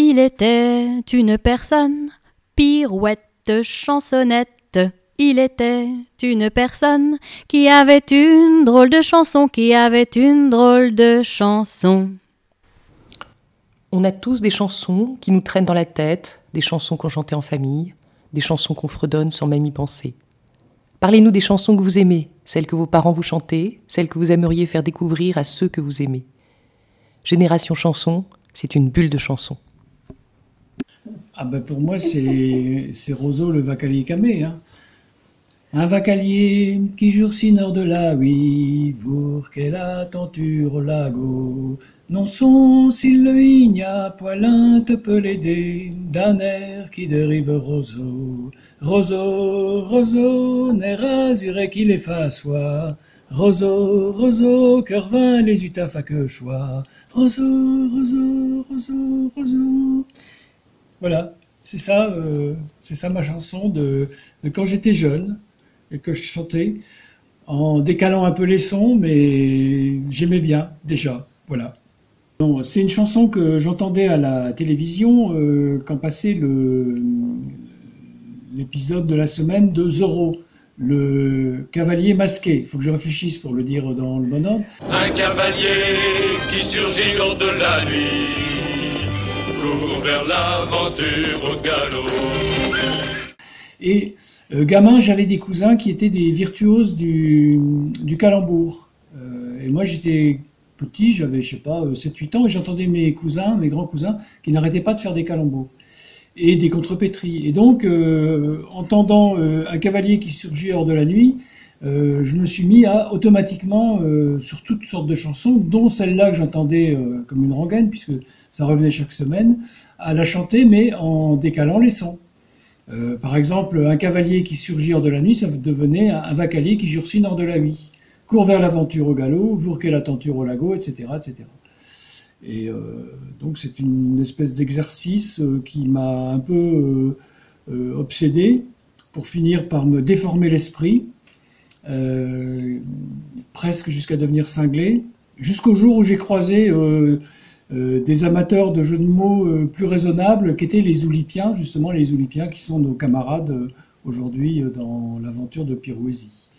Il était une personne, pirouette, chansonnette. Il était une personne qui avait une drôle de chanson, qui avait une drôle de chanson. On a tous des chansons qui nous traînent dans la tête, des chansons qu'on chantait en famille, des chansons qu'on fredonne sans même y penser. Parlez-nous des chansons que vous aimez, celles que vos parents vous chantaient, celles que vous aimeriez faire découvrir à ceux que vous aimez. Génération Chanson, c'est une bulle de chansons. Ah ben pour moi, c'est Roseau le vacalier camé. Hein. Un vacalier qui jure si nord de la oui, vour qu'est la tenture lago. Non son s'il le igna, poilin te peut l'aider, d'un air qui dérive roseau. Roseau, roseau, nerf azuré qu'il efface soi. Roseau, roseau, cœur vain, les utaf à que choix. Roseau, roseau, roseau, roseau. Voilà, c'est ça, euh, c'est ça ma chanson de, quand j'étais jeune et que je chantais en décalant un peu les sons, mais j'aimais bien déjà. Voilà. C'est une chanson que j'entendais à la télévision euh, quand passait l'épisode de la semaine de Zorro, le cavalier masqué. Il faut que je réfléchisse pour le dire dans le bon ordre. Un cavalier qui surgit lors de la nuit, vers l'aventure au galop. Et euh, gamin, j'avais des cousins qui étaient des virtuoses du, du calembour. Euh, et moi, j'étais petit, j'avais, je sais pas, 7-8 euh, ans, et j'entendais mes cousins, mes grands cousins, qui n'arrêtaient pas de faire des calembours et des contrepétries. Et donc, euh, entendant un cavalier qui surgit hors de la nuit, je me suis mis à automatiquement, sur toutes sortes de chansons, dont celle-là que j'entendais comme une rengaine, puisque ça revenait chaque semaine, à la chanter, mais en décalant les sons. par exemple, un cavalier qui surgit hors de la nuit, ça devenait un, vacalier qui jurcit hors de la nuit court vers l'aventure au galop, vourquer la tenture au lago, etc. etc. Et euh, donc c'est une espèce d'exercice euh, qui m'a un peu euh, obsédé pour finir par me déformer l'esprit, presque jusqu'à devenir cinglé, jusqu'au jour où j'ai croisé des amateurs de jeux de mots plus raisonnables qui étaient les Oulipiens, justement les Oulipiens qui sont nos camarades aujourd'hui dans l'aventure de Pirouésie.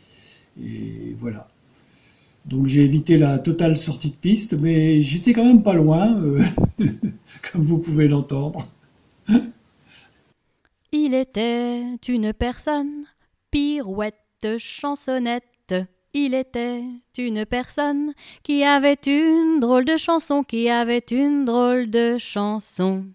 Et voilà. Donc j'ai évité la totale sortie de piste, mais j'étais quand même pas loin, euh, comme vous pouvez l'entendre. Il était une personne, pirouette, chansonnette. Il était une personne qui avait une drôle de chanson, qui avait une drôle de chanson.